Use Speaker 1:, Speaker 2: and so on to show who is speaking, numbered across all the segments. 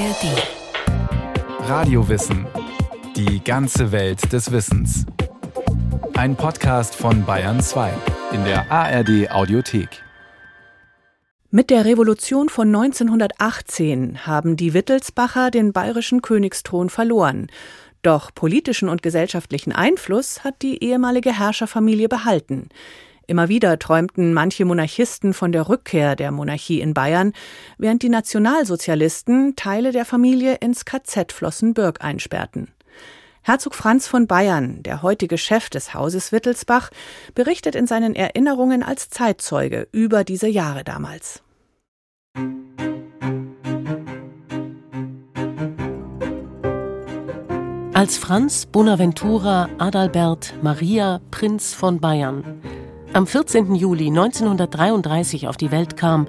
Speaker 1: ARD.
Speaker 2: Radiowissen. Die ganze Welt des Wissens. Ein Podcast von Bayern 2 in der ARD Audiothek.
Speaker 3: Mit der Revolution von 1918 haben die Wittelsbacher den bayerischen Königsthron verloren. Doch politischen und gesellschaftlichen Einfluss hat die ehemalige Herrscherfamilie behalten. Immer wieder träumten manche Monarchisten von der Rückkehr der Monarchie in Bayern, während die Nationalsozialisten Teile der Familie ins KZ Flossenbürg einsperrten. Herzog Franz von Bayern, der heutige Chef des Hauses Wittelsbach, berichtet in seinen Erinnerungen als Zeitzeuge über diese Jahre damals.
Speaker 4: Als Franz Bonaventura Adalbert Maria Prinz von Bayern am 14. Juli 1933 auf die Welt kam,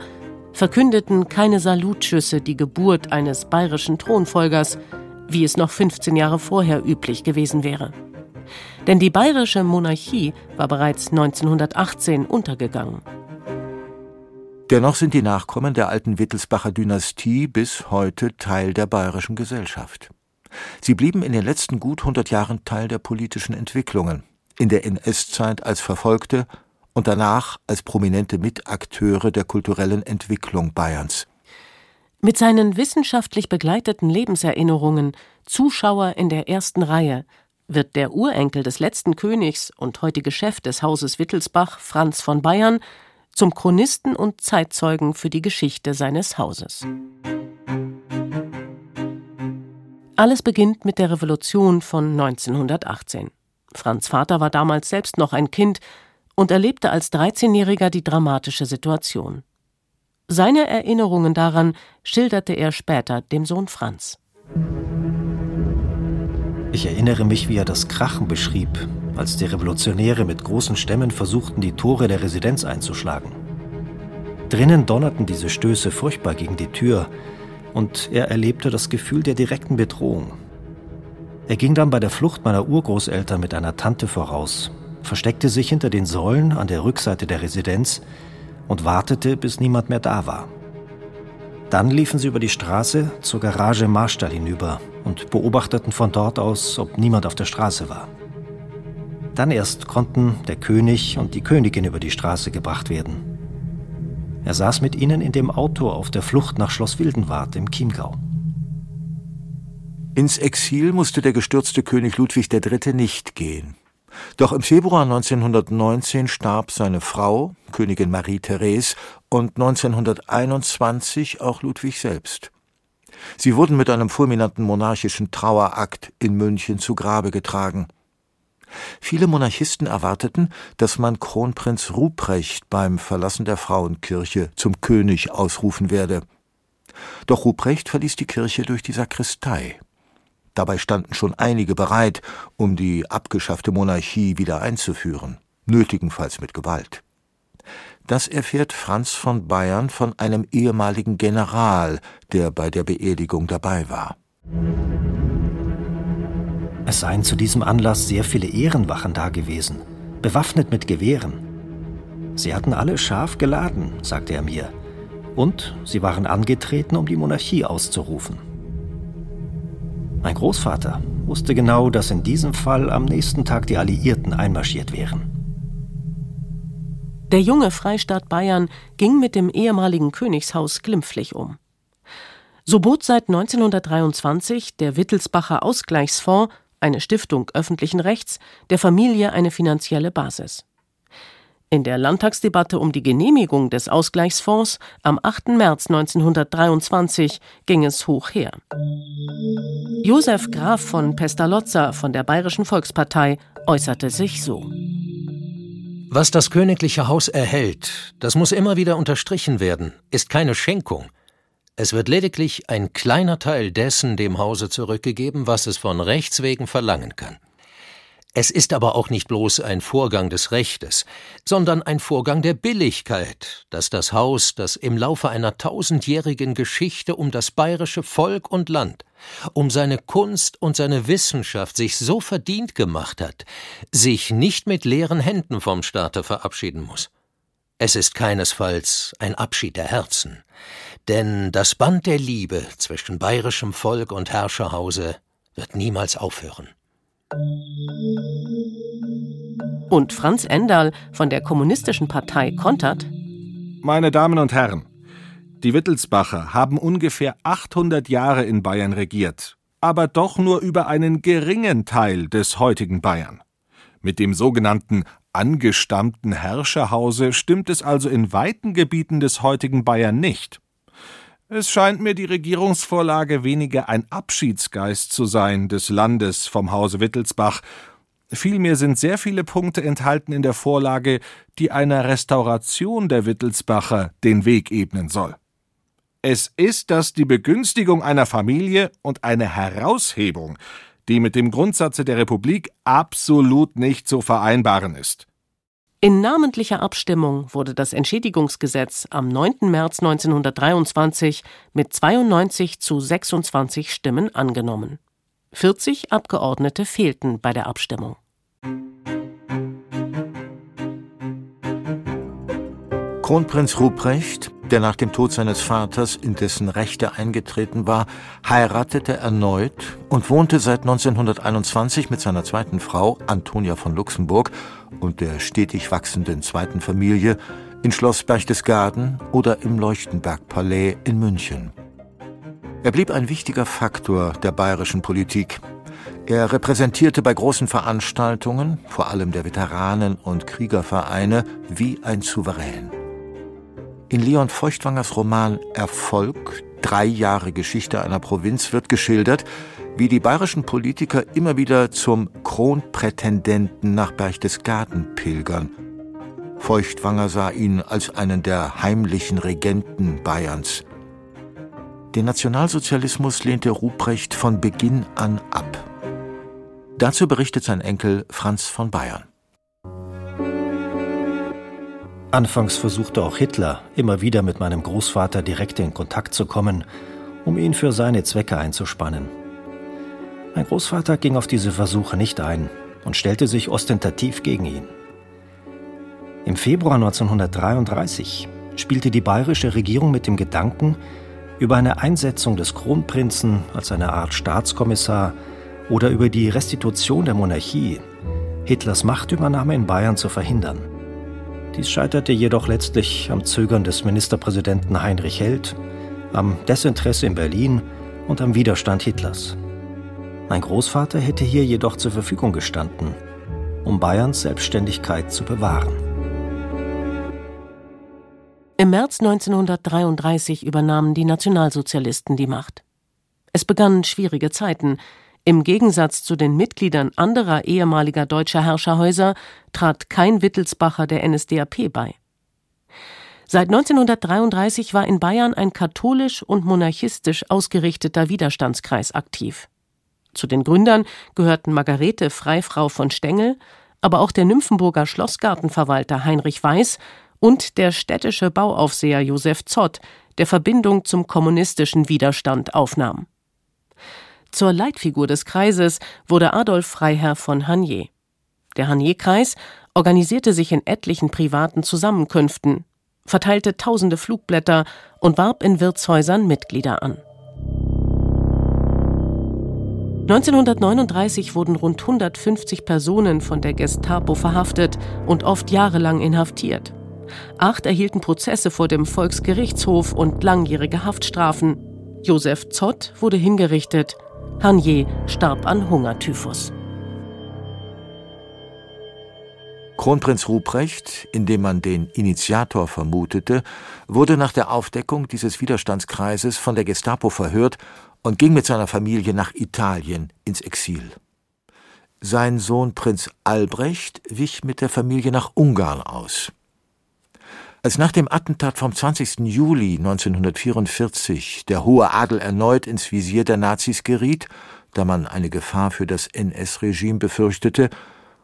Speaker 4: verkündeten keine Salutschüsse die Geburt eines bayerischen Thronfolgers, wie es noch 15 Jahre vorher üblich gewesen wäre. Denn die bayerische Monarchie war bereits 1918 untergegangen.
Speaker 5: Dennoch sind die Nachkommen der alten Wittelsbacher Dynastie bis heute Teil der bayerischen Gesellschaft. Sie blieben in den letzten gut 100 Jahren Teil der politischen Entwicklungen, in der NS-Zeit als Verfolgte und danach als prominente Mitakteure der kulturellen Entwicklung Bayerns.
Speaker 4: Mit seinen wissenschaftlich begleiteten Lebenserinnerungen Zuschauer in der ersten Reihe wird der Urenkel des letzten Königs und heutige Chef des Hauses Wittelsbach, Franz von Bayern, zum Chronisten und Zeitzeugen für die Geschichte seines Hauses. Alles beginnt mit der Revolution von 1918. Franz Vater war damals selbst noch ein Kind, und erlebte als 13-Jähriger die dramatische Situation. Seine Erinnerungen daran schilderte er später dem Sohn Franz.
Speaker 6: Ich erinnere mich, wie er das Krachen beschrieb, als die Revolutionäre mit großen Stämmen versuchten, die Tore der Residenz einzuschlagen. Drinnen donnerten diese Stöße furchtbar gegen die Tür, und er erlebte das Gefühl der direkten Bedrohung. Er ging dann bei der Flucht meiner Urgroßeltern mit einer Tante voraus, versteckte sich hinter den Säulen an der Rückseite der Residenz und wartete, bis niemand mehr da war. Dann liefen sie über die Straße zur Garage Marstall hinüber und beobachteten von dort aus, ob niemand auf der Straße war. Dann erst konnten der König und die Königin über die Straße gebracht werden. Er saß mit ihnen in dem Auto auf der Flucht nach Schloss Wildenwart im Chiemgau.
Speaker 5: Ins Exil musste der gestürzte König Ludwig III. nicht gehen. Doch im Februar 1919 starb seine Frau, Königin Marie-Therese, und 1921 auch Ludwig selbst. Sie wurden mit einem fulminanten monarchischen Trauerakt in München zu Grabe getragen. Viele Monarchisten erwarteten, dass man Kronprinz Ruprecht beim Verlassen der Frauenkirche zum König ausrufen werde. Doch Ruprecht verließ die Kirche durch die Sakristei. Dabei standen schon einige bereit, um die abgeschaffte Monarchie wieder einzuführen, nötigenfalls mit Gewalt. Das erfährt Franz von Bayern von einem ehemaligen General, der bei der Beerdigung dabei war.
Speaker 6: Es seien zu diesem Anlass sehr viele Ehrenwachen dagewesen, bewaffnet mit Gewehren. Sie hatten alle scharf geladen, sagte er mir, und sie waren angetreten, um die Monarchie auszurufen. Mein Großvater wusste genau, dass in diesem Fall am nächsten Tag die Alliierten einmarschiert wären.
Speaker 4: Der junge Freistaat Bayern ging mit dem ehemaligen Königshaus glimpflich um. So bot seit 1923 der Wittelsbacher Ausgleichsfonds, eine Stiftung öffentlichen Rechts, der Familie eine finanzielle Basis. In der Landtagsdebatte um die Genehmigung des Ausgleichsfonds am 8. März 1923 ging es hoch her. Josef Graf von Pestalozza von der Bayerischen Volkspartei äußerte sich so.
Speaker 7: Was das königliche Haus erhält, das muss immer wieder unterstrichen werden, ist keine Schenkung. Es wird lediglich ein kleiner Teil dessen dem Hause zurückgegeben, was es von Rechts wegen verlangen kann. Es ist aber auch nicht bloß ein Vorgang des Rechtes, sondern ein Vorgang der Billigkeit, dass das Haus, das im Laufe einer tausendjährigen Geschichte um das bayerische Volk und Land, um seine Kunst und seine Wissenschaft sich so verdient gemacht hat, sich nicht mit leeren Händen vom Staate verabschieden muss. Es ist keinesfalls ein Abschied der Herzen, Denn das Band der Liebe zwischen bayerischem Volk und Herrscherhause wird niemals aufhören.
Speaker 4: Und Franz Endal von der Kommunistischen Partei kontert:
Speaker 1: Meine Damen und Herren, die Wittelsbacher haben ungefähr 800 Jahre in Bayern regiert, aber doch nur über einen geringen Teil des heutigen Bayern. Mit dem sogenannten angestammten Herrscherhause stimmt es also in weiten Gebieten des heutigen Bayern nicht. Es scheint mir die Regierungsvorlage weniger ein Abschiedsgeist zu sein des Landes vom Hause Wittelsbach, vielmehr sind sehr viele Punkte enthalten in der Vorlage, die einer Restauration der Wittelsbacher den Weg ebnen soll. Es ist das die Begünstigung einer Familie und eine Heraushebung, die mit dem Grundsatze der Republik absolut nicht zu vereinbaren ist.
Speaker 4: In namentlicher Abstimmung wurde das Entschädigungsgesetz am 9. März 1923 mit 92 zu 26 Stimmen angenommen. 40 Abgeordnete fehlten bei der Abstimmung.
Speaker 5: Kronprinz Ruprecht, der nach dem Tod seines Vaters in dessen Rechte eingetreten war, heiratete erneut und wohnte seit 1921 mit seiner zweiten Frau Antonia von Luxemburg und der stetig wachsenden zweiten Familie in Schloss Berchtesgaden oder im Leuchtenberg-Palais in München. Er blieb ein wichtiger Faktor der bayerischen Politik. Er repräsentierte bei großen Veranstaltungen, vor allem der Veteranen- und Kriegervereine, wie ein Souverän. In Leon Feuchtwangers Roman Erfolg, drei Jahre Geschichte einer Provinz, wird geschildert, wie die bayerischen Politiker immer wieder zum Kronprätendenten nach Berchtesgaden pilgern. Feuchtwanger sah ihn als einen der heimlichen Regenten Bayerns. Den Nationalsozialismus lehnte Ruprecht von Beginn an ab. Dazu berichtet sein Enkel Franz von Bayern.
Speaker 6: Anfangs versuchte auch Hitler immer wieder mit meinem Großvater direkt in Kontakt zu kommen, um ihn für seine Zwecke einzuspannen. Mein Großvater ging auf diese Versuche nicht ein und stellte sich ostentativ gegen ihn. Im Februar 1933 spielte die bayerische Regierung mit dem Gedanken, über eine Einsetzung des Kronprinzen als eine Art Staatskommissar oder über die Restitution der Monarchie Hitlers Machtübernahme in Bayern zu verhindern. Dies scheiterte jedoch letztlich am Zögern des Ministerpräsidenten Heinrich Held, am Desinteresse in Berlin und am Widerstand Hitlers. Mein Großvater hätte hier jedoch zur Verfügung gestanden, um Bayerns Selbstständigkeit zu bewahren.
Speaker 4: Im März 1933 übernahmen die Nationalsozialisten die Macht. Es begannen schwierige Zeiten, im Gegensatz zu den Mitgliedern anderer ehemaliger deutscher Herrscherhäuser trat kein Wittelsbacher der NSDAP bei. Seit 1933 war in Bayern ein katholisch und monarchistisch ausgerichteter Widerstandskreis aktiv. Zu den Gründern gehörten Margarete Freifrau von Stengel, aber auch der Nymphenburger Schlossgartenverwalter Heinrich Weiß und der städtische Bauaufseher Josef Zott, der Verbindung zum kommunistischen Widerstand aufnahm. Zur Leitfigur des Kreises wurde Adolf Freiherr von Hanier. Der Hanier-Kreis organisierte sich in etlichen privaten Zusammenkünften, verteilte tausende Flugblätter und warb in Wirtshäusern Mitglieder an. 1939 wurden rund 150 Personen von der Gestapo verhaftet und oft jahrelang inhaftiert. Acht erhielten Prozesse vor dem Volksgerichtshof und langjährige Haftstrafen. Josef Zott wurde hingerichtet, Hanier starb an Hungertyphus.
Speaker 5: Kronprinz Ruprecht, in dem man den Initiator vermutete, wurde nach der Aufdeckung dieses Widerstandskreises von der Gestapo verhört und ging mit seiner Familie nach Italien ins Exil. Sein Sohn Prinz Albrecht wich mit der Familie nach Ungarn aus. Als nach dem Attentat vom 20. Juli 1944 der hohe Adel erneut ins Visier der Nazis geriet, da man eine Gefahr für das NS-Regime befürchtete,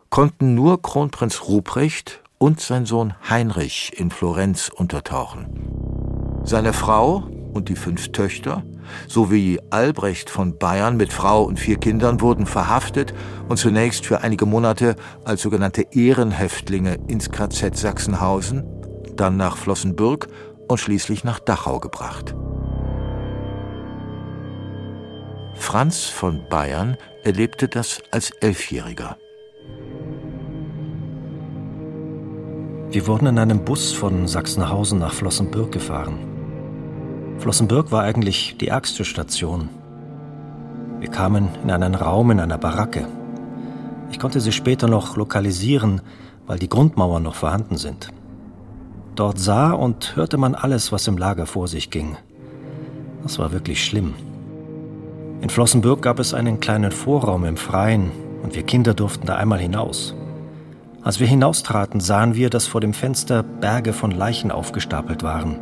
Speaker 5: konnten nur Kronprinz Ruprecht und sein Sohn Heinrich in Florenz untertauchen. Seine Frau und die fünf Töchter sowie Albrecht von Bayern mit Frau und vier Kindern wurden verhaftet und zunächst für einige Monate als sogenannte Ehrenhäftlinge ins KZ Sachsenhausen dann nach Flossenbürg und schließlich nach Dachau gebracht. Franz von Bayern erlebte das als Elfjähriger.
Speaker 6: Wir wurden in einem Bus von Sachsenhausen nach Flossenbürg gefahren. Flossenbürg war eigentlich die ärgste Station. Wir kamen in einen Raum in einer Baracke. Ich konnte sie später noch lokalisieren, weil die Grundmauern noch vorhanden sind. Dort sah und hörte man alles, was im Lager vor sich ging. Das war wirklich schlimm. In Flossenbürg gab es einen kleinen Vorraum im Freien und wir Kinder durften da einmal hinaus. Als wir hinaustraten, sahen wir, dass vor dem Fenster Berge von Leichen aufgestapelt waren.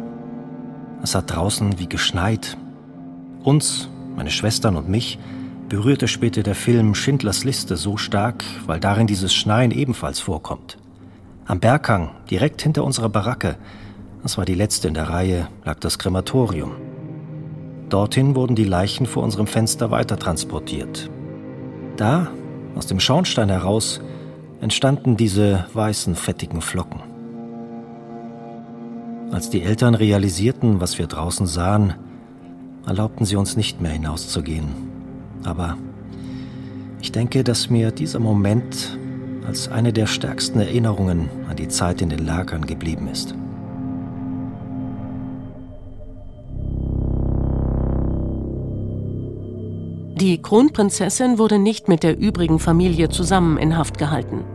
Speaker 6: Es hat draußen wie geschneit. Uns, meine Schwestern und mich, berührte später der Film Schindlers Liste so stark, weil darin dieses Schneien ebenfalls vorkommt. Am Berghang, direkt hinter unserer Baracke, das war die letzte in der Reihe, lag das Krematorium. Dorthin wurden die Leichen vor unserem Fenster weitertransportiert. Da, aus dem Schornstein heraus, entstanden diese weißen, fettigen Flocken. Als die Eltern realisierten, was wir draußen sahen, erlaubten sie uns nicht mehr hinauszugehen. Aber ich denke, dass mir dieser Moment als eine der stärksten Erinnerungen an die Zeit in den Lagern geblieben ist.
Speaker 4: Die Kronprinzessin wurde nicht mit der übrigen Familie zusammen in Haft gehalten.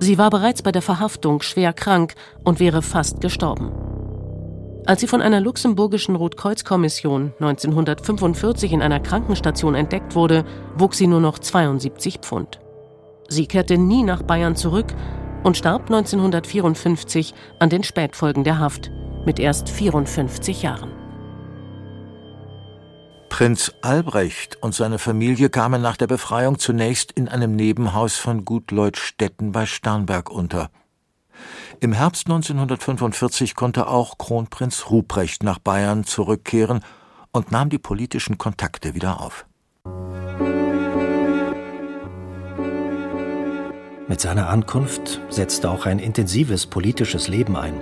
Speaker 4: Sie war bereits bei der Verhaftung schwer krank und wäre fast gestorben. Als sie von einer luxemburgischen Rotkreuzkommission 1945 in einer Krankenstation entdeckt wurde, wog sie nur noch 72 Pfund. Sie kehrte nie nach Bayern zurück und starb 1954 an den Spätfolgen der Haft mit erst 54 Jahren.
Speaker 5: Prinz Albrecht und seine Familie kamen nach der Befreiung zunächst in einem Nebenhaus von Gut Leutstetten bei Starnberg unter. Im Herbst 1945 konnte auch Kronprinz Ruprecht nach Bayern zurückkehren und nahm die politischen Kontakte wieder auf.
Speaker 6: Mit seiner Ankunft setzte auch ein intensives politisches Leben ein.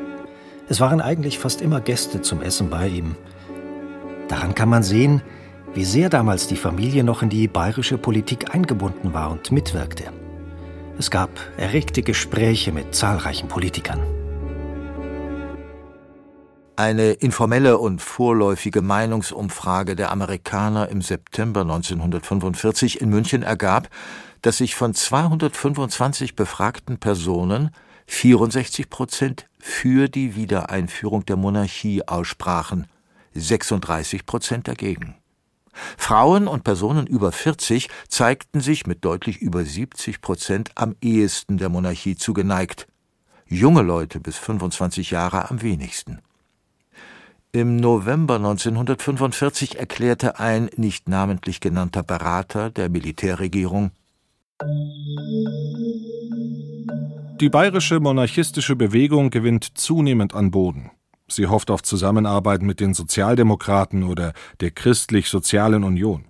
Speaker 6: Es waren eigentlich fast immer Gäste zum Essen bei ihm. Daran kann man sehen, wie sehr damals die Familie noch in die bayerische Politik eingebunden war und mitwirkte. Es gab erregte Gespräche mit zahlreichen Politikern.
Speaker 5: Eine informelle und vorläufige Meinungsumfrage der Amerikaner im September 1945 in München ergab, dass sich von 225 befragten Personen 64 Prozent für die Wiedereinführung der Monarchie aussprachen, 36 Prozent dagegen. Frauen und Personen über 40 zeigten sich mit deutlich über 70 Prozent am ehesten der Monarchie zugeneigt, junge Leute bis 25 Jahre am wenigsten. Im November 1945 erklärte ein nicht namentlich genannter Berater der Militärregierung
Speaker 1: Die bayerische monarchistische Bewegung gewinnt zunehmend an Boden. Sie hofft auf Zusammenarbeit mit den Sozialdemokraten oder der Christlich-Sozialen Union.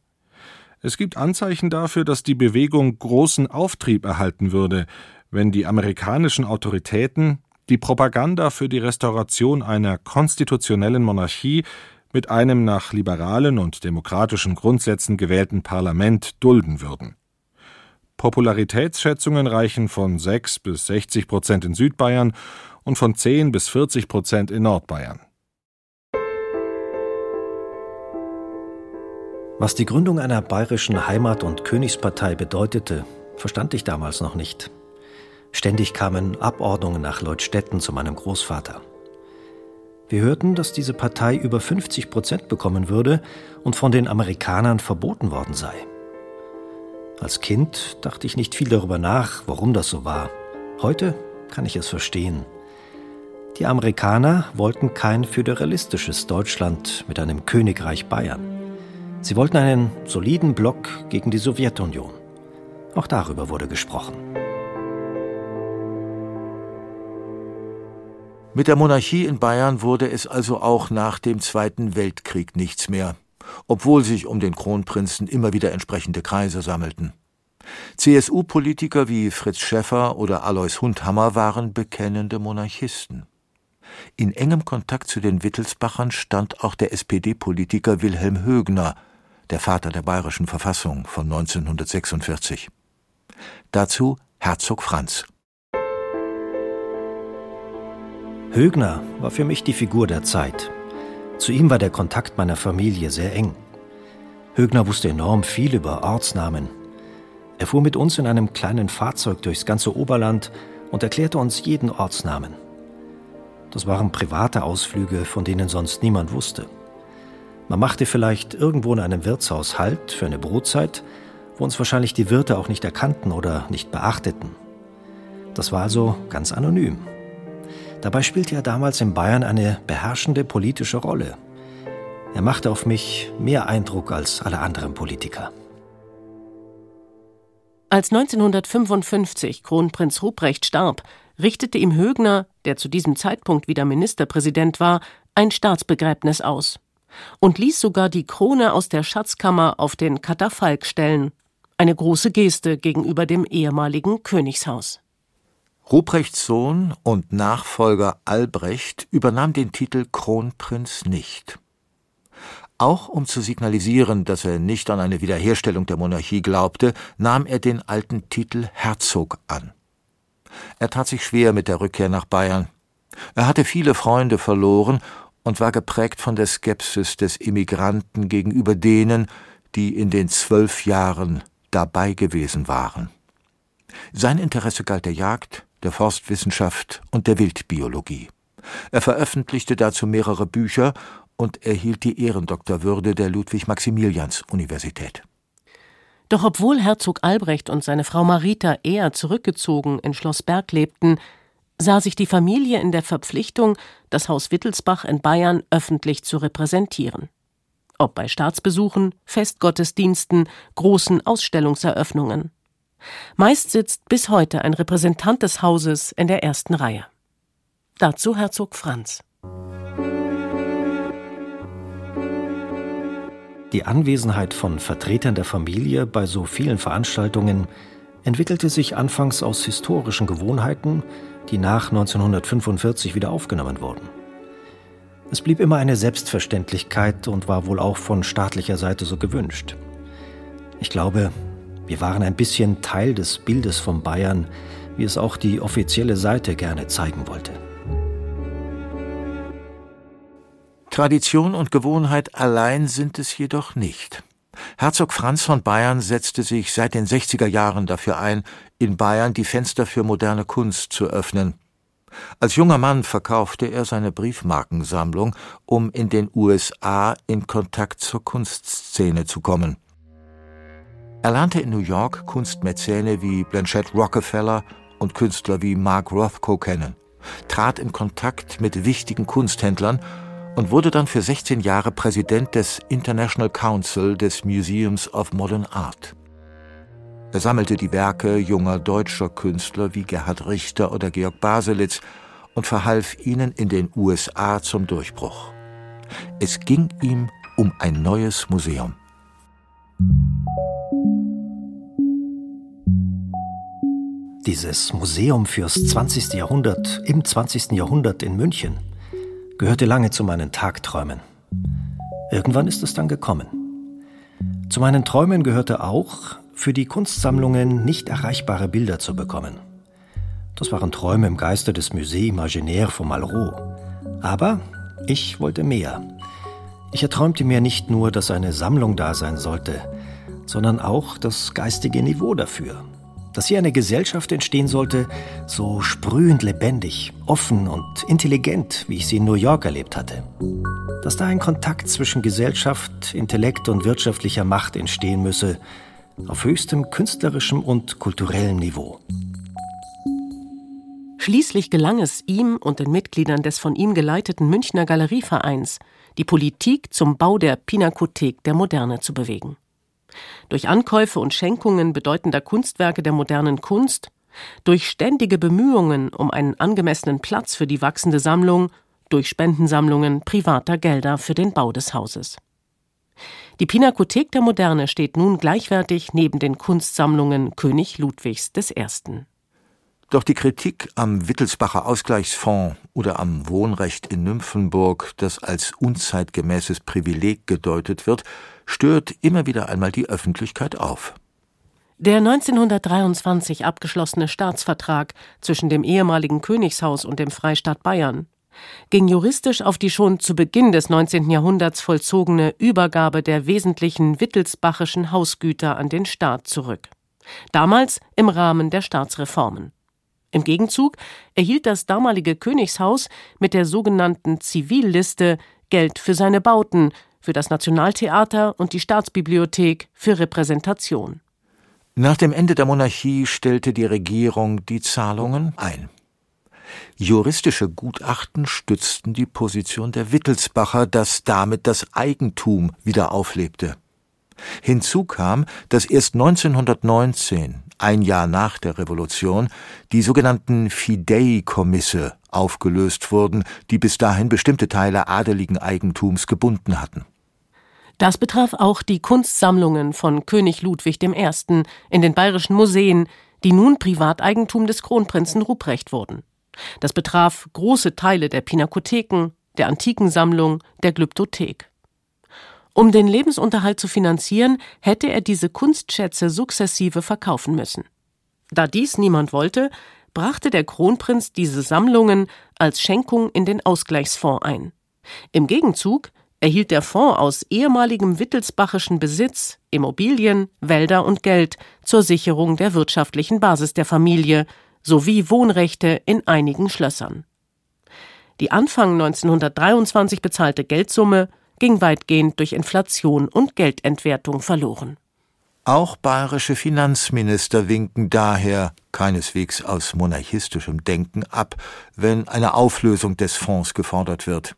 Speaker 1: Es gibt Anzeichen dafür, dass die Bewegung großen Auftrieb erhalten würde, wenn die amerikanischen Autoritäten die Propaganda für die Restauration einer konstitutionellen Monarchie mit einem nach liberalen und demokratischen Grundsätzen gewählten Parlament dulden würden. Popularitätsschätzungen reichen von 6 bis 60 Prozent in Südbayern und von 10 bis 40 Prozent in Nordbayern.
Speaker 6: Was die Gründung einer bayerischen Heimat- und Königspartei bedeutete, verstand ich damals noch nicht. Ständig kamen Abordnungen nach Leutstetten zu meinem Großvater. Wir hörten, dass diese Partei über 50 Prozent bekommen würde und von den Amerikanern verboten worden sei. Als Kind dachte ich nicht viel darüber nach, warum das so war. Heute kann ich es verstehen. Die Amerikaner wollten kein föderalistisches Deutschland mit einem Königreich Bayern. Sie wollten einen soliden Block gegen die Sowjetunion. Auch darüber wurde gesprochen.
Speaker 5: Mit der Monarchie in Bayern wurde es also auch nach dem Zweiten Weltkrieg nichts mehr, obwohl sich um den Kronprinzen immer wieder entsprechende Kreise sammelten. CSU-Politiker wie Fritz Schäffer oder Alois Hundhammer waren bekennende Monarchisten. In engem Kontakt zu den Wittelsbachern stand auch der SPD-Politiker Wilhelm Högner, der Vater der bayerischen Verfassung von 1946. Dazu Herzog Franz.
Speaker 6: Högner war für mich die Figur der Zeit. Zu ihm war der Kontakt meiner Familie sehr eng. Högner wusste enorm viel über Ortsnamen. Er fuhr mit uns in einem kleinen Fahrzeug durchs ganze Oberland und erklärte uns jeden Ortsnamen. Das waren private Ausflüge, von denen sonst niemand wusste. Man machte vielleicht irgendwo in einem Wirtshaus Halt für eine Brotzeit, wo uns wahrscheinlich die Wirte auch nicht erkannten oder nicht beachteten. Das war also ganz anonym. Dabei spielte er damals in Bayern eine beherrschende politische Rolle. Er machte auf mich mehr Eindruck als alle anderen Politiker.
Speaker 4: Als 1955 Kronprinz Ruprecht starb, richtete ihm Högner, der zu diesem Zeitpunkt wieder Ministerpräsident war, ein Staatsbegräbnis aus und ließ sogar die Krone aus der Schatzkammer auf den Katafalk stellen, eine große Geste gegenüber dem ehemaligen Königshaus.
Speaker 5: Ruprechts Sohn und Nachfolger Albrecht übernahm den Titel Kronprinz nicht. Auch um zu signalisieren, dass er nicht an eine Wiederherstellung der Monarchie glaubte, nahm er den alten Titel Herzog an. Er tat sich schwer mit der Rückkehr nach Bayern. Er hatte viele Freunde verloren und war geprägt von der Skepsis des Immigranten gegenüber denen, die in den zwölf Jahren dabei gewesen waren. Sein Interesse galt der Jagd, der Forstwissenschaft und der Wildbiologie. Er veröffentlichte dazu mehrere Bücher und erhielt die Ehrendoktorwürde der Ludwig-Maximilians-Universität.
Speaker 4: Doch obwohl Herzog Albrecht und seine Frau Marita eher zurückgezogen in Schloss Berg lebten, sah sich die Familie in der Verpflichtung, das Haus Wittelsbach in Bayern öffentlich zu repräsentieren. Ob bei Staatsbesuchen, Festgottesdiensten, großen Ausstellungseröffnungen. Meist sitzt bis heute ein Repräsentant des Hauses in der ersten Reihe. Dazu Herzog Franz.
Speaker 6: Die Anwesenheit von Vertretern der Familie bei so vielen Veranstaltungen entwickelte sich anfangs aus historischen Gewohnheiten, die nach 1945 wieder aufgenommen wurden. Es blieb immer eine Selbstverständlichkeit und war wohl auch von staatlicher Seite so gewünscht. Ich glaube, wir waren ein bisschen Teil des Bildes von Bayern, wie es auch die offizielle Seite gerne zeigen wollte.
Speaker 5: Tradition und Gewohnheit allein sind es jedoch nicht. Herzog Franz von Bayern setzte sich seit den 60er Jahren dafür ein, in Bayern die Fenster für moderne Kunst zu öffnen. Als junger Mann verkaufte er seine Briefmarkensammlung, um in den USA in Kontakt zur Kunstszene zu kommen. Er lernte in New York Kunstmäzene wie Blanchett Rockefeller und Künstler wie Mark Rothko kennen, trat in Kontakt mit wichtigen Kunsthändlern und wurde dann für 16 Jahre Präsident des International Council des Museums of Modern Art. Er sammelte die Werke junger deutscher Künstler wie Gerhard Richter oder Georg Baselitz und verhalf ihnen in den USA zum Durchbruch. Es ging ihm um ein neues Museum.
Speaker 6: Dieses Museum fürs 20. Jahrhundert im 20. Jahrhundert in München gehörte lange zu meinen Tagträumen. Irgendwann ist es dann gekommen. Zu meinen Träumen gehörte auch, für die Kunstsammlungen nicht erreichbare Bilder zu bekommen. Das waren Träume im Geiste des Musée Imaginaire von Malraux. Aber ich wollte mehr. Ich erträumte mir nicht nur, dass eine Sammlung da sein sollte, sondern auch das geistige Niveau dafür dass hier eine Gesellschaft entstehen sollte, so sprühend lebendig, offen und intelligent, wie ich sie in New York erlebt hatte. Dass da ein Kontakt zwischen Gesellschaft, Intellekt und wirtschaftlicher Macht entstehen müsse, auf höchstem künstlerischem und kulturellem Niveau.
Speaker 4: Schließlich gelang es ihm und den Mitgliedern des von ihm geleiteten Münchner Galerievereins, die Politik zum Bau der Pinakothek der Moderne zu bewegen durch Ankäufe und Schenkungen bedeutender Kunstwerke der modernen Kunst, durch ständige Bemühungen um einen angemessenen Platz für die wachsende Sammlung, durch Spendensammlungen privater Gelder für den Bau des Hauses. Die Pinakothek der Moderne steht nun gleichwertig neben den Kunstsammlungen König Ludwigs I.
Speaker 5: Doch die Kritik am Wittelsbacher Ausgleichsfonds oder am Wohnrecht in Nymphenburg, das als unzeitgemäßes Privileg gedeutet wird, stört immer wieder einmal die Öffentlichkeit auf.
Speaker 4: Der 1923 abgeschlossene Staatsvertrag zwischen dem ehemaligen Königshaus und dem Freistaat Bayern ging juristisch auf die schon zu Beginn des 19. Jahrhunderts vollzogene Übergabe der wesentlichen wittelsbachischen Hausgüter an den Staat zurück. Damals im Rahmen der Staatsreformen. Im Gegenzug erhielt das damalige Königshaus mit der sogenannten Zivilliste Geld für seine Bauten, für das Nationaltheater und die Staatsbibliothek für Repräsentation.
Speaker 5: Nach dem Ende der Monarchie stellte die Regierung die Zahlungen ein. Juristische Gutachten stützten die Position der Wittelsbacher, dass damit das Eigentum wieder auflebte. Hinzu kam, dass erst 1919, ein Jahr nach der Revolution, die sogenannten Fidei-Kommisse aufgelöst wurden, die bis dahin bestimmte Teile adeligen Eigentums gebunden hatten.
Speaker 4: Das betraf auch die Kunstsammlungen von König Ludwig I. in den bayerischen Museen, die nun Privateigentum des Kronprinzen Ruprecht wurden. Das betraf große Teile der Pinakotheken, der Antikensammlung, der Glyptothek. Um den Lebensunterhalt zu finanzieren, hätte er diese Kunstschätze sukzessive verkaufen müssen. Da dies niemand wollte, brachte der Kronprinz diese Sammlungen als Schenkung in den Ausgleichsfonds ein. Im Gegenzug erhielt der Fonds aus ehemaligem wittelsbachischen Besitz Immobilien, Wälder und Geld zur Sicherung der wirtschaftlichen Basis der Familie sowie Wohnrechte in einigen Schlössern. Die Anfang 1923 bezahlte Geldsumme ging weitgehend durch Inflation und Geldentwertung verloren.
Speaker 5: Auch bayerische Finanzminister winken daher keineswegs aus monarchistischem Denken ab, wenn eine Auflösung des Fonds gefordert wird.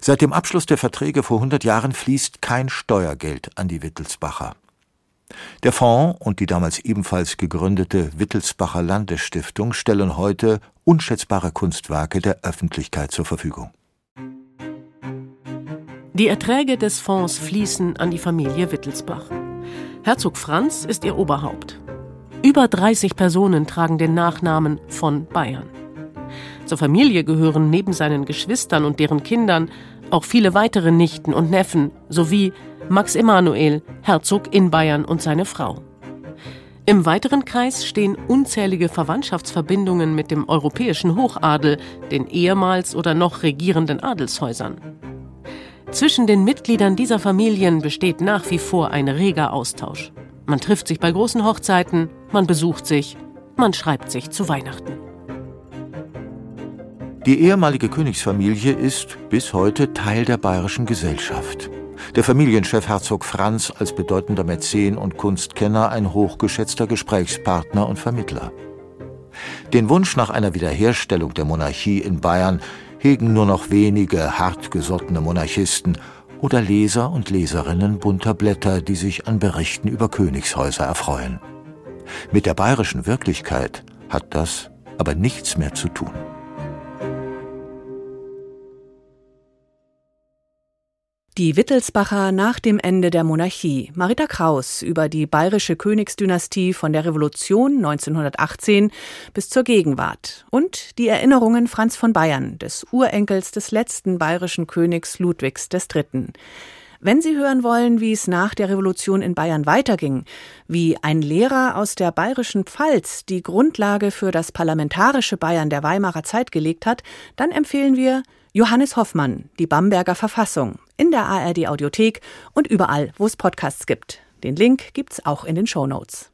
Speaker 5: Seit dem Abschluss der Verträge vor 100 Jahren fließt kein Steuergeld an die Wittelsbacher. Der Fonds und die damals ebenfalls gegründete Wittelsbacher Landesstiftung stellen heute unschätzbare Kunstwerke der Öffentlichkeit zur Verfügung.
Speaker 4: Die Erträge des Fonds fließen an die Familie Wittelsbach. Herzog Franz ist ihr Oberhaupt. Über 30 Personen tragen den Nachnamen von Bayern. Zur Familie gehören neben seinen Geschwistern und deren Kindern auch viele weitere Nichten und Neffen sowie Max Emanuel, Herzog in Bayern und seine Frau. Im weiteren Kreis stehen unzählige Verwandtschaftsverbindungen mit dem europäischen Hochadel, den ehemals oder noch regierenden Adelshäusern. Zwischen den Mitgliedern dieser Familien besteht nach wie vor ein reger Austausch. Man trifft sich bei großen Hochzeiten, man besucht sich, man schreibt sich zu Weihnachten.
Speaker 5: Die ehemalige Königsfamilie ist bis heute Teil der bayerischen Gesellschaft. Der Familienchef Herzog Franz als bedeutender Mäzen und Kunstkenner ein hochgeschätzter Gesprächspartner und Vermittler. Den Wunsch nach einer Wiederherstellung der Monarchie in Bayern hegen nur noch wenige hartgesottene Monarchisten oder Leser und Leserinnen bunter Blätter, die sich an Berichten über Königshäuser erfreuen. Mit der bayerischen Wirklichkeit hat das aber nichts mehr zu tun.
Speaker 3: Die Wittelsbacher nach dem Ende der Monarchie. Marita Kraus über die bayerische Königsdynastie von der Revolution 1918 bis zur Gegenwart und die Erinnerungen Franz von Bayern, des Urenkels des letzten bayerischen Königs Ludwigs III. Wenn Sie hören wollen, wie es nach der Revolution in Bayern weiterging, wie ein Lehrer aus der bayerischen Pfalz die Grundlage für das parlamentarische Bayern der Weimarer Zeit gelegt hat, dann empfehlen wir Johannes Hoffmann, die Bamberger Verfassung, in der ARD Audiothek und überall, wo es Podcasts gibt. Den Link gibt's auch in den Show Notes.